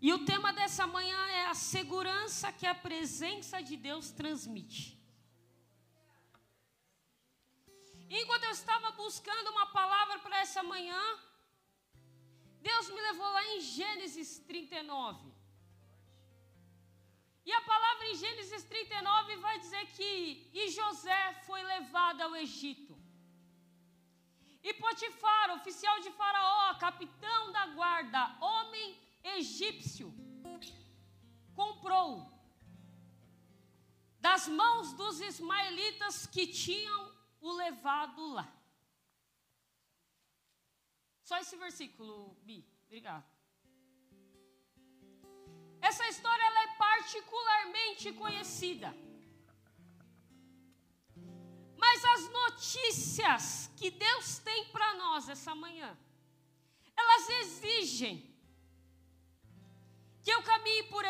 E o tema dessa manhã é a segurança que a presença de Deus transmite. Enquanto eu estava buscando uma palavra para essa manhã, Deus me levou lá em Gênesis 39. E a palavra em Gênesis 39 vai dizer que e José foi levado ao Egito. E Potifar, oficial de Faraó, capitão da guarda, homem egípcio, comprou das mãos dos ismaelitas que tinham o levado lá. Só esse versículo, Bi. Obrigado. Essa história ela é particularmente conhecida. Mas as notícias que Deus tem para nós essa manhã, elas exigem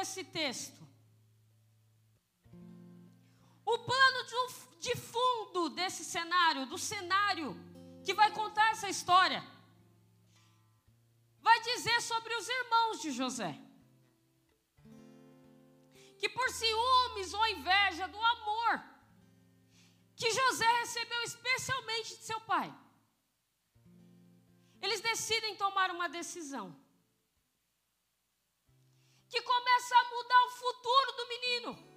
esse texto. O plano de, de fundo desse cenário, do cenário que vai contar essa história, vai dizer sobre os irmãos de José. Que por ciúmes ou inveja do amor que José recebeu especialmente de seu pai, eles decidem tomar uma decisão que começa a mudar o futuro do menino.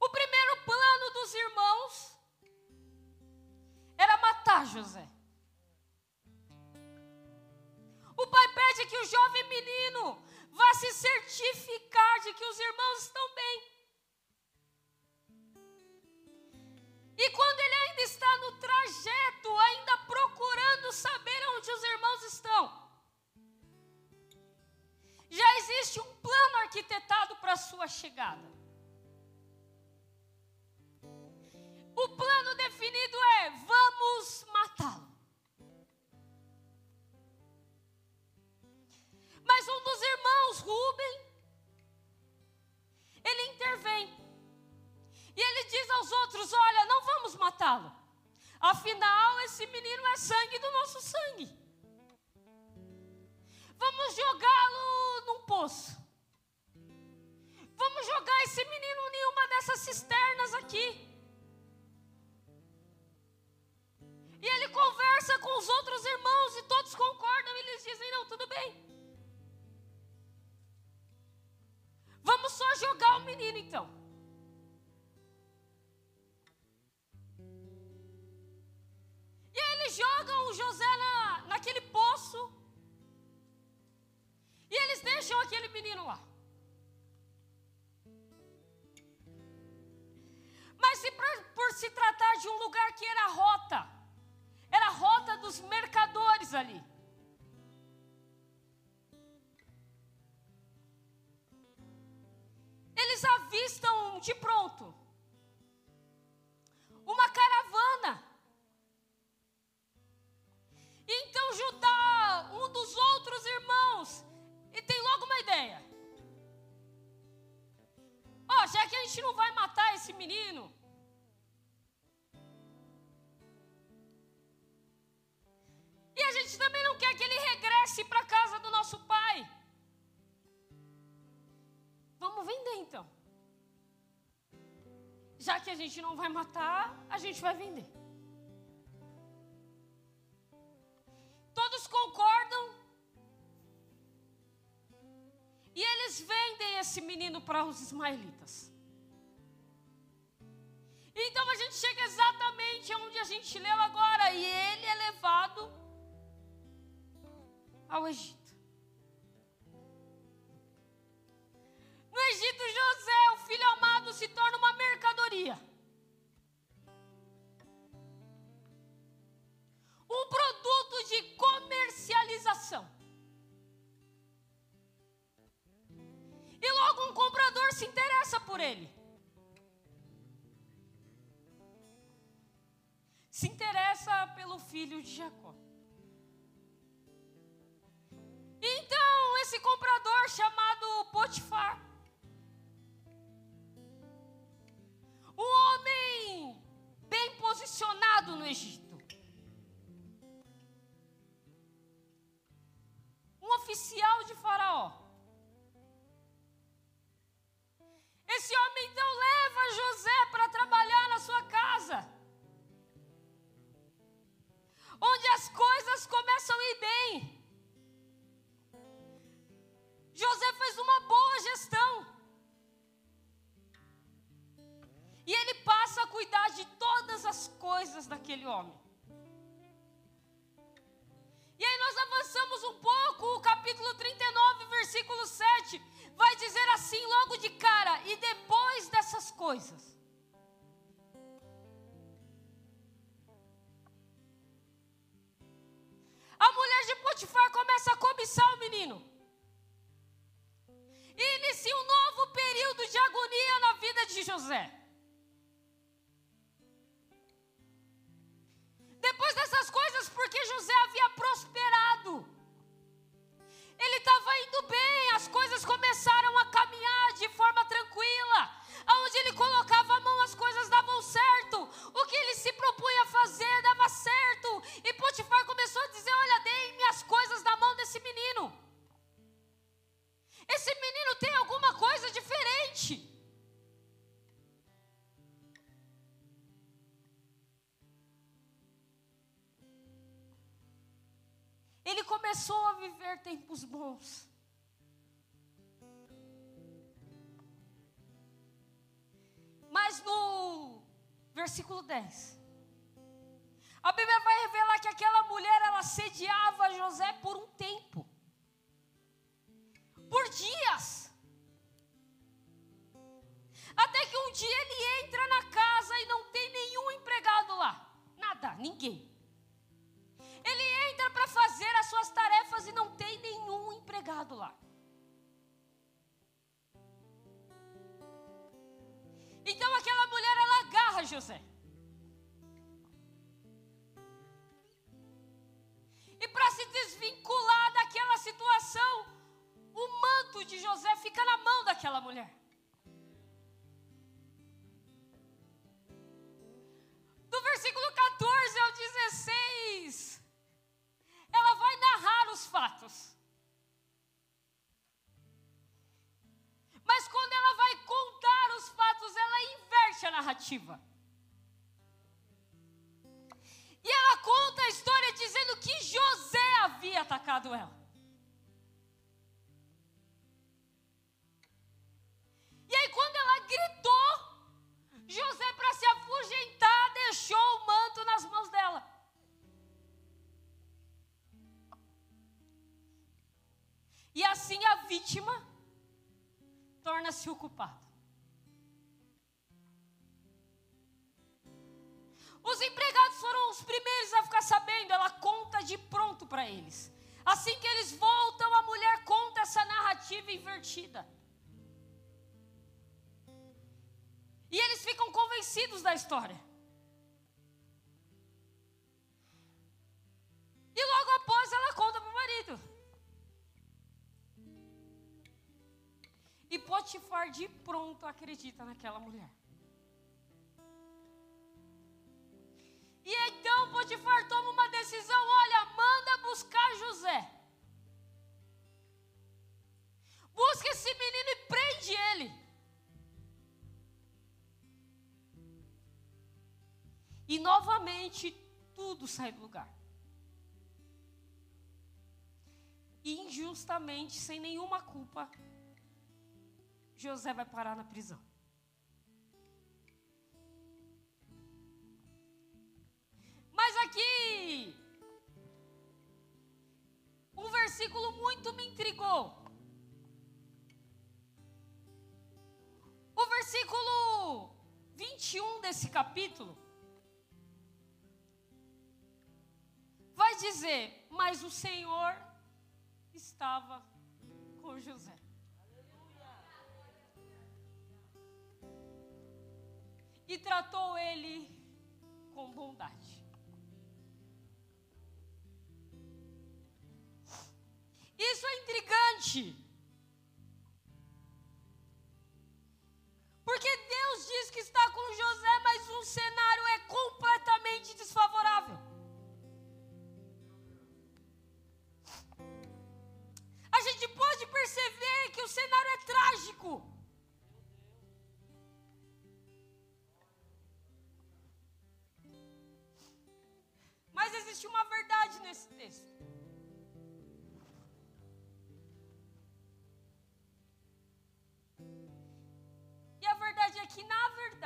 O primeiro plano dos irmãos era matar José. O pai pede que o jovem menino vá se certificar de que os irmãos estão bem. E quando ele ainda está no trajeto, ainda procurando saber onde os irmãos estão, sua chegada. O plano definido é: vamos matá-lo. Mas um dos irmãos, Rubem, ele intervém. E ele diz aos outros: Olha, não vamos matá-lo. Afinal, esse menino é sangue do nosso sangue. Vamos jogá-lo num poço. Esse menino em uma dessas cisternas aqui. E ele conversa com os outros irmãos e todos concordam e eles dizem: Não, tudo bem. Vamos só jogar o menino então. E aí eles jogam o José na, naquele poço. E eles deixam aquele menino lá. Se por, se tratar de um lugar que era rota, era a rota dos mercadores ali. Eles avistam de pronto uma caravana. Então Judá, um dos outros irmãos, e tem logo uma ideia. Ó, oh, já que a gente não vai matar esse menino, quer que ele regresse para a casa do nosso pai. Vamos vender então. Já que a gente não vai matar, a gente vai vender. Todos concordam E eles vendem esse menino para os ismaelitas. Então a gente chega exatamente onde a gente leu agora. E ele é levado ao Egito. No Egito, José, o filho amado, se torna uma mercadoria. Um produto de comercialização. E logo um comprador se interessa por ele. Se interessa pelo filho de Jacó. Esse comprador chamado Potifar, um homem bem posicionado no Egito, um oficial de Faraó. Esse homem então leva José para trabalhar na sua casa, onde as coisas começam a ir bem. Coisas daquele homem. E aí nós avançamos um pouco, o capítulo 39, versículo 7, vai dizer assim logo de cara, e depois dessas coisas. A mulher de Potifar começa a cobiçar o menino. E inicia um novo período de agonia na vida de José. Depois dessas coisas, porque José havia prosperado. Ele estava indo bem, as coisas começaram 10, a Bíblia vai revelar que aquela mulher ela sediava José por um tempo, por dias. Até que um dia ele entra na casa e não tem nenhum empregado lá. Nada, ninguém. Ele entra para fazer as suas tarefas e não tem nenhum empregado lá. Então aquela mulher ela agarra José. E ela conta a história dizendo que José havia atacado ela. E aí, quando ela gritou, José, para se afugentar, deixou o manto nas mãos dela. E assim a vítima torna-se o culpado. Os empregados foram os primeiros a ficar sabendo, ela conta de pronto para eles. Assim que eles voltam, a mulher conta essa narrativa invertida. E eles ficam convencidos da história. E logo após ela conta para o marido. E Potifar de pronto acredita naquela mulher. E então Potifar toma uma decisão: olha, manda buscar José. Busca esse menino e prende ele. E novamente tudo sai do lugar. Injustamente, sem nenhuma culpa, José vai parar na prisão. Intrigou. O versículo 21 desse capítulo vai dizer: Mas o Senhor estava com José. e tratou ele com bondade. Isso é intrigante. Porque Deus diz que está com José, mas o cenário é completamente desfavorável. A gente pode perceber que o cenário é trágico.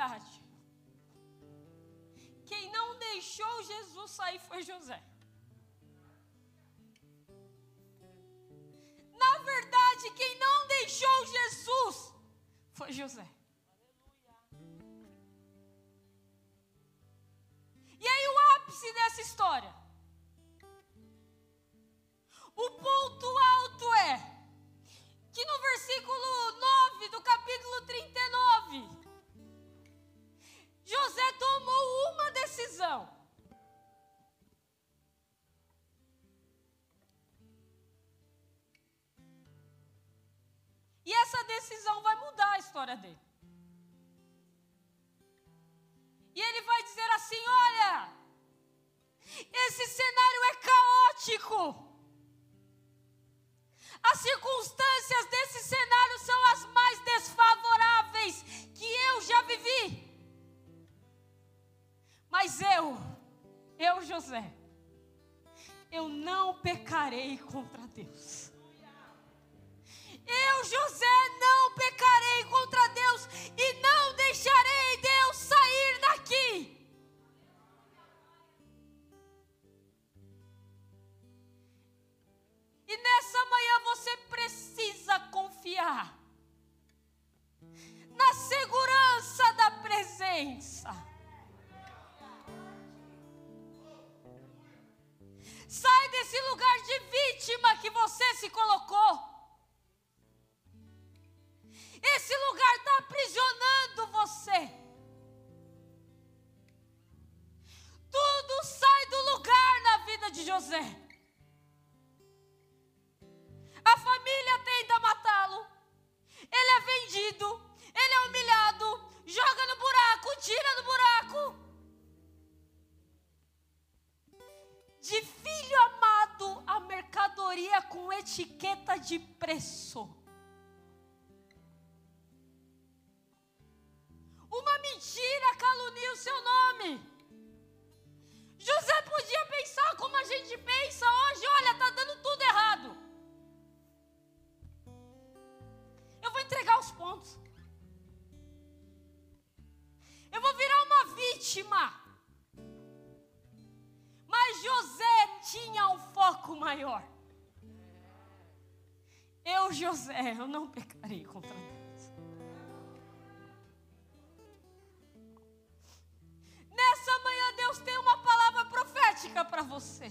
Verdade, quem não deixou Jesus sair foi José. Na verdade, quem não deixou Jesus foi José. E aí o ápice dessa história. O ponto decisão. E essa decisão vai mudar a história dele. E ele vai dizer assim: olha, esse cenário é caótico. As circunstâncias desse cenário são as mais desfavoráveis que eu já vivi. Mas eu, eu, José, eu não pecarei contra Deus. Eu, José, não pecarei contra Deus e não deixarei Deus sair daqui. E nessa manhã você precisa confiar na segurança da presença. Sai desse lugar de vítima que você se colocou. Esse lugar está Eu não pecarei contra Deus. Nessa manhã Deus tem uma palavra profética para você.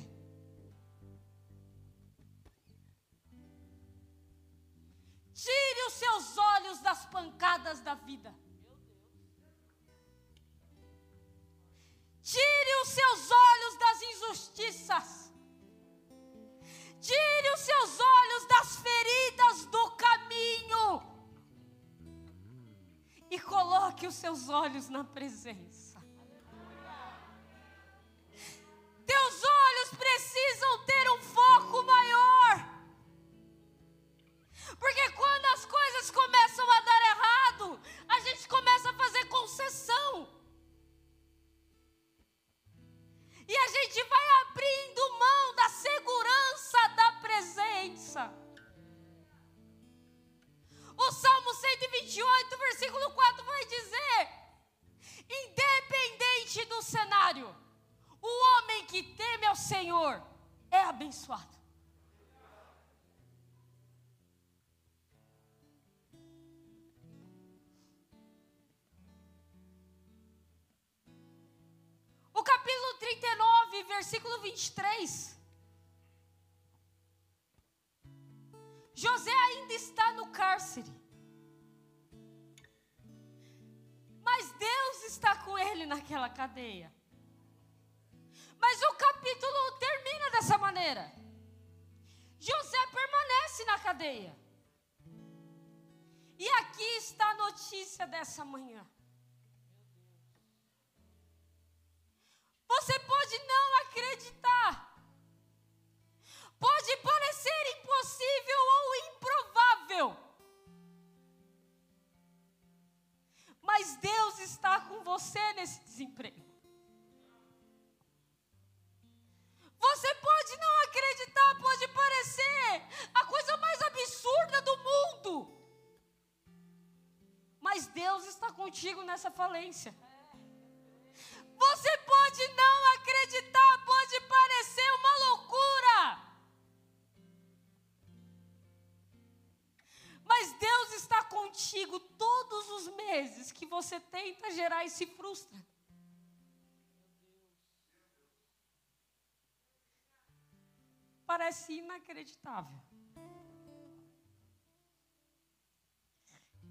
Tire os seus olhos das pancadas da vida. Na presença. Abençoado. O capítulo 39, versículo 23. José ainda está no cárcere. Mas Deus está com ele naquela cadeia. Mas o capítulo termina dessa maneira. José permanece na cadeia. E aqui está a notícia dessa manhã. Você pode não acreditar. Pode parecer impossível ou improvável. Mas Deus está com você nesse desemprego. Contigo nessa falência. Você pode não acreditar, pode parecer uma loucura. Mas Deus está contigo todos os meses que você tenta gerar e se frustra. parece inacreditável.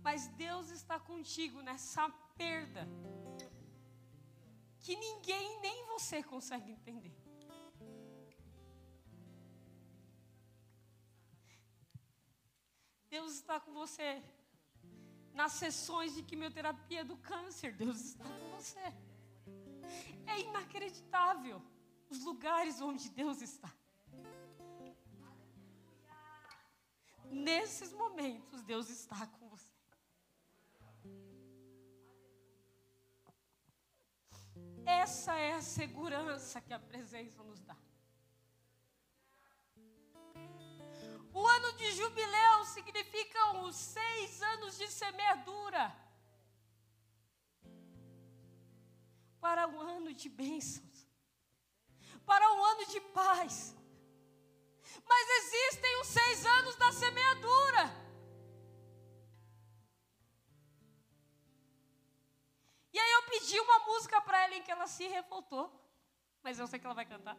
Mas Deus está contigo nessa perda que ninguém, nem você consegue entender. Deus está com você nas sessões de quimioterapia do câncer. Deus está com você. É inacreditável os lugares onde Deus está. Nesses momentos, Deus está com você. Essa é a segurança que a presença nos dá. O ano de jubileu significa os seis anos de semeadura para um ano de bênçãos, para um ano de paz. Mas existem os seis anos da semeadura. Pedi uma música para ela em que ela se revoltou. Mas eu sei que ela vai cantar.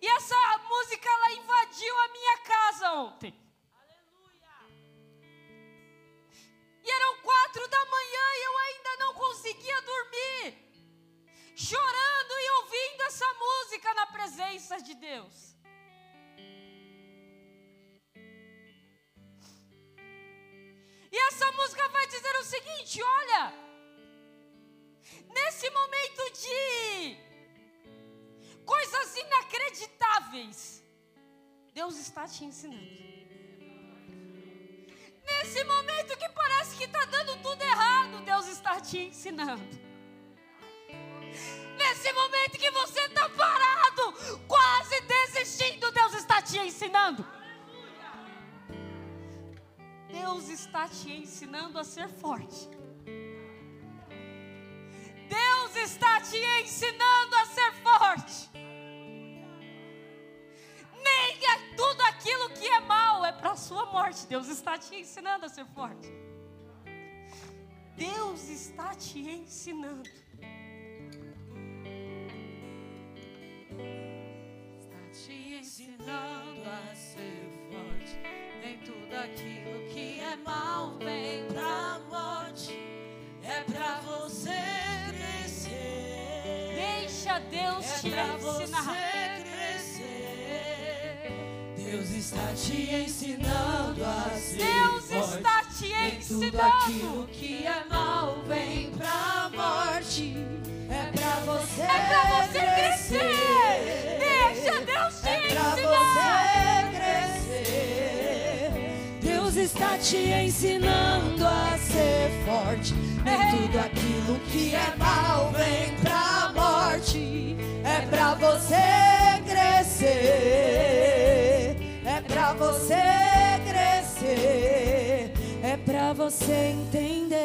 E essa música ela invadiu a minha casa ontem. Seguinte: olha, nesse momento de coisas inacreditáveis, Deus está te ensinando. Nesse momento que parece que está dando tudo errado, Deus está te ensinando. Nesse momento que você está parado, quase desistindo, Deus está te ensinando. Deus está te ensinando a ser forte. Deus está te ensinando a ser forte. Nem é tudo aquilo que é mal é para a sua morte. Deus está te ensinando a ser forte. Deus está te ensinando. ensinando aquilo que é mal vem pra morte. É pra você crescer. Deixa Deus é te ensinar. Você crescer. Deus está te ensinando a ser Deus forte. está te Nem tudo ensinando. aquilo que é mal vem pra morte. É pra você, É pra você crescer. Te ensinando a ser forte. Nem tudo aquilo que é mal vem pra morte. É pra você crescer. É pra você crescer. É pra você entender.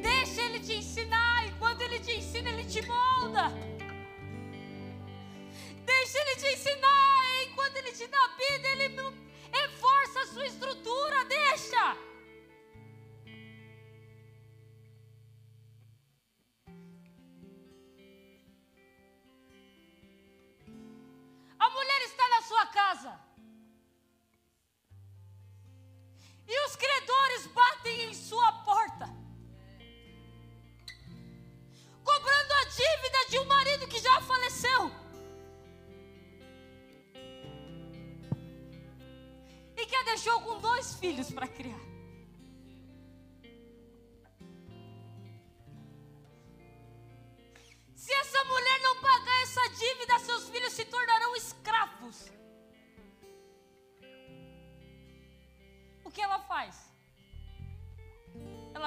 Deixa Ele te ensinar. E quando Ele te ensina, Ele te molda. Deixa Ele te ensinar. Enquanto Ele te dá vida, Ele reforça a sua estrutura.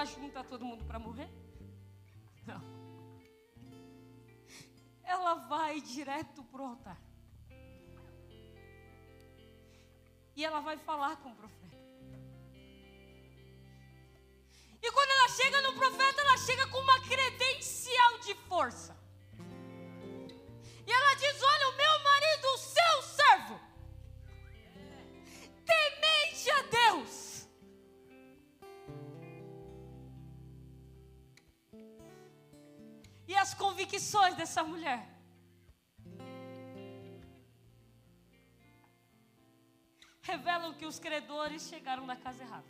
Junta todo mundo para morrer? Não. Ela vai direto para o altar. E ela vai falar com o profeta. E quando ela chega no profeta, ela chega com uma credencial de força. E ela diz: Olha, o meu convicções dessa mulher. Revelam que os credores chegaram na casa errada.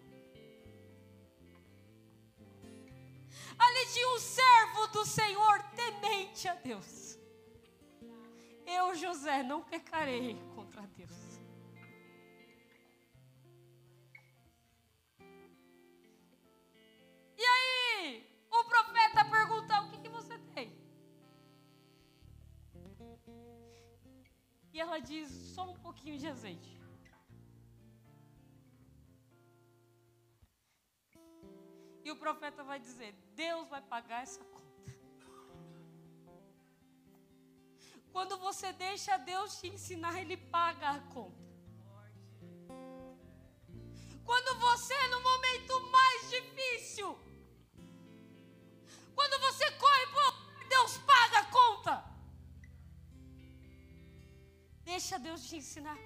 Ali tinha um servo do Senhor temente a Deus. Eu, José, não pecarei contra Deus. E ela diz: Só um pouquinho de azeite. E o profeta vai dizer: Deus vai pagar essa conta. Quando você deixa Deus te ensinar, Ele paga a conta. Quando você, no momento mais difícil, quando você corre por Deixa Deus te ensinar.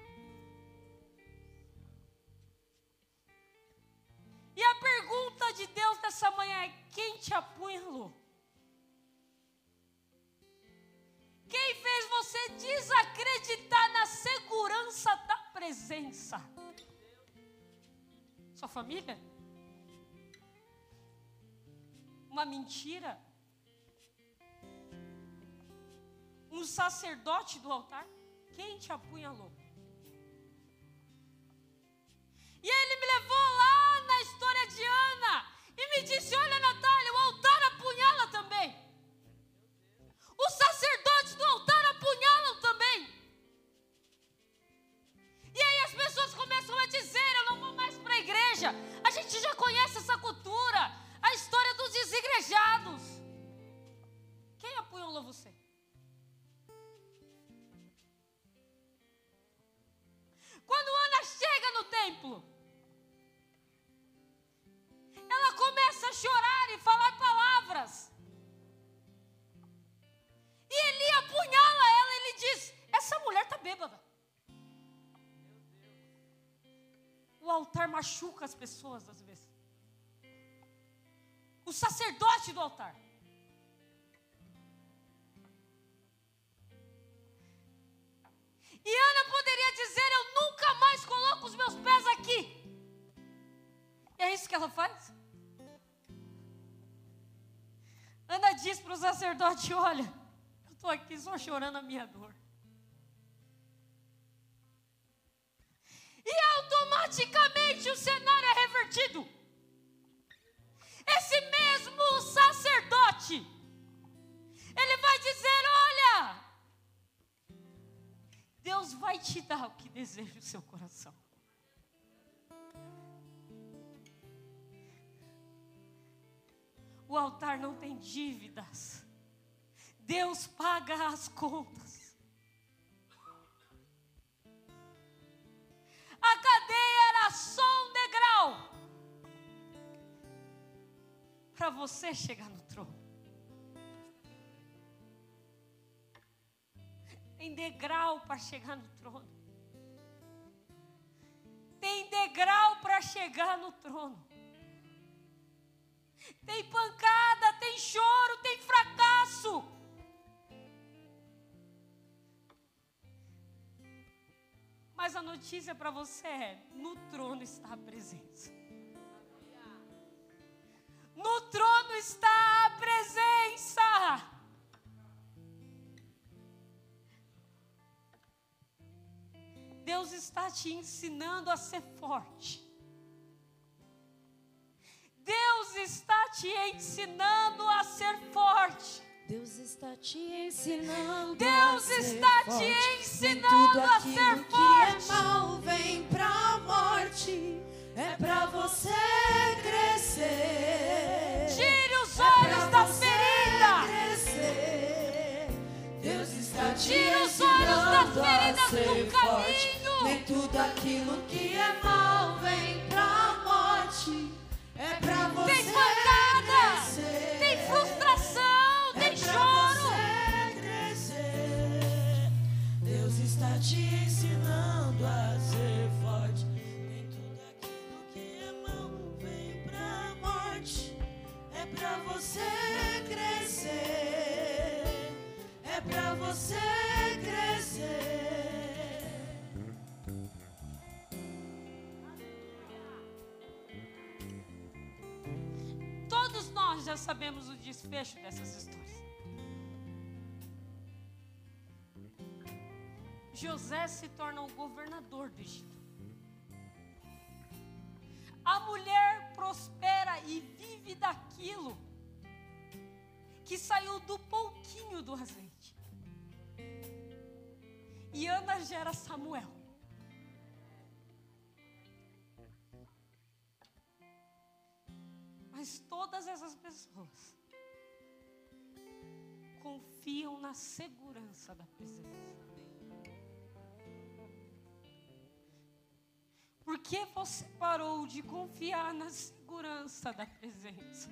E a pergunta de Deus nessa manhã é: quem te apunhalou? Quem fez você desacreditar na segurança da presença? Sua família? Uma mentira? Um sacerdote do altar? Quem te apunhalou? E ele me levou lá na história de Ana e me disse: Olha, altar machuca as pessoas às vezes. O sacerdote do altar. E Ana poderia dizer: Eu nunca mais coloco os meus pés aqui. E é isso que ela faz? Ana diz para o sacerdote: Olha, eu estou aqui só chorando a minha dor. E automaticamente o cenário é revertido. Esse mesmo sacerdote, ele vai dizer: Olha, Deus vai te dar o que deseja o seu coração. O altar não tem dívidas. Deus paga as contas. Para você chegar no trono. Tem degrau para chegar no trono. Tem degrau para chegar no trono. Tem pancada, tem choro, tem fracasso. Mas a notícia para você é: no trono está a presença. Está a presença. Deus está te ensinando a ser forte. Deus está te ensinando a ser forte. Deus está te ensinando Deus a ser está forte. te ensinando Nem tudo a ser aquilo forte. É mal José se torna o governador do Egito. A mulher prospera e vive daquilo que saiu do pouquinho do azeite. E Ana gera Samuel. Mas todas essas pessoas confiam na segurança da presença. Por que você parou de confiar na segurança da presença?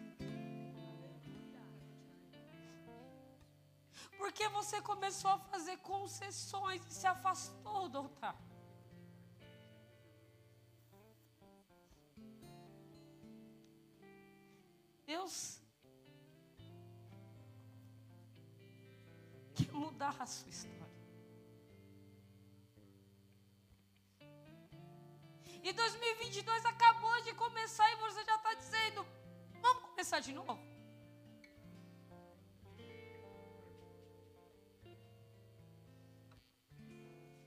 Por que você começou a fazer concessões e se afastou do altar? Deus quer mudar a sua história. E 2022 acabou de começar e você já está dizendo: vamos começar de novo?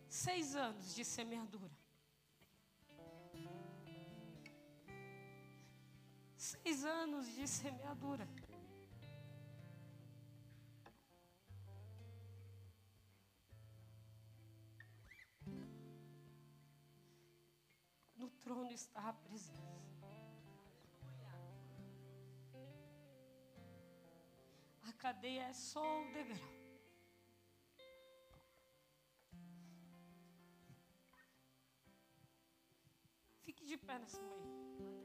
Seis anos de semeadura. Seis anos de semeadura. Trono está a presença. A cadeia é só o degrau. Fique de pé nessa manhã.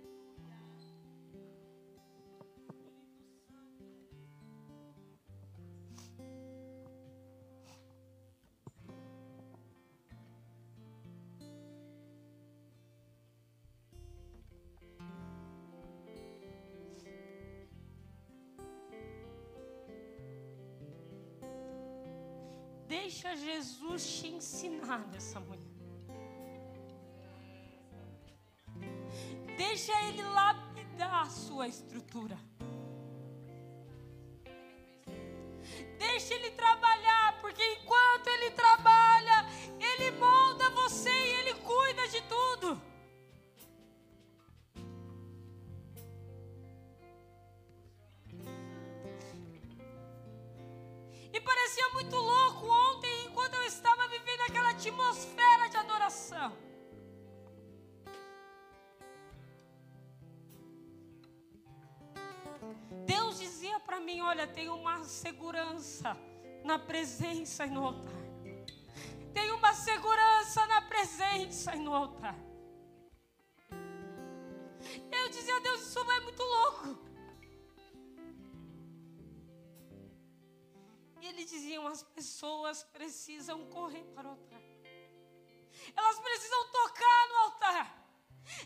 Deixa Jesus te ensinar nessa manhã. Deixa Ele lapidar a sua estrutura. Tem uma segurança na presença e no altar. Tem uma segurança na presença e no altar. Eu dizia: Deus, isso é muito louco. E ele dizia: as pessoas precisam correr para o altar. Elas precisam tocar no altar.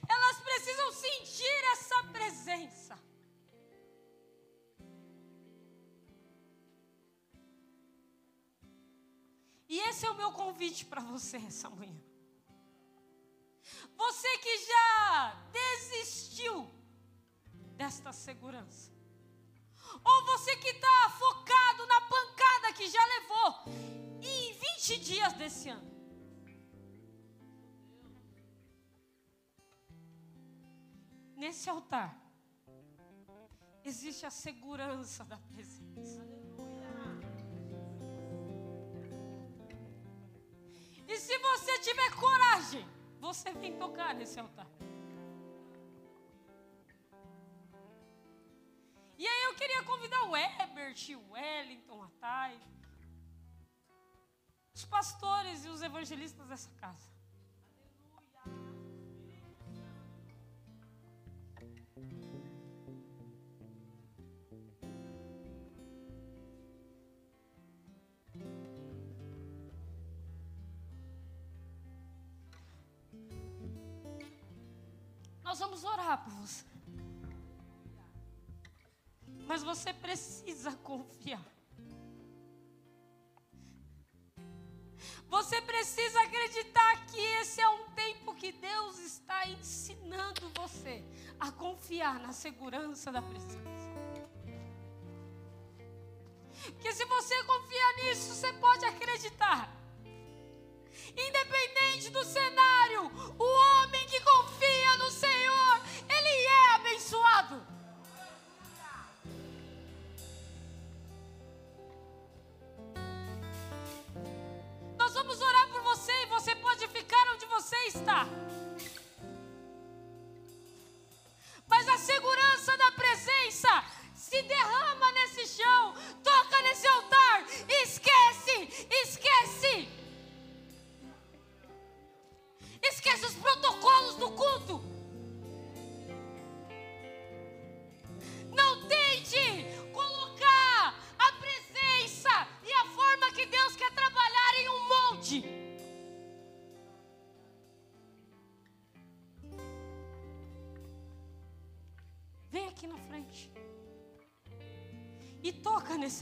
Elas precisam sentir essa presença. E esse é o meu convite para você essa manhã. Você que já desistiu desta segurança. Ou você que está focado na pancada que já levou em 20 dias desse ano. Nesse altar existe a segurança da presença. E se você tiver coragem, você vem tocar nesse altar. E aí eu queria convidar o Herbert, o Wellington, a Thay, os pastores e os evangelistas dessa casa. Aleluia. Nós vamos orar por você. Mas você precisa confiar. Você precisa acreditar que esse é um tempo que Deus está ensinando você a confiar na segurança da presença. Que se você confiar nisso, você pode acreditar. Independente do cenário, o homem que confia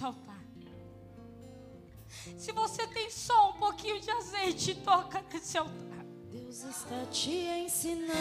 altar. Se você tem só um pouquinho de azeite, toca nesse altar. Deus está te ensinando.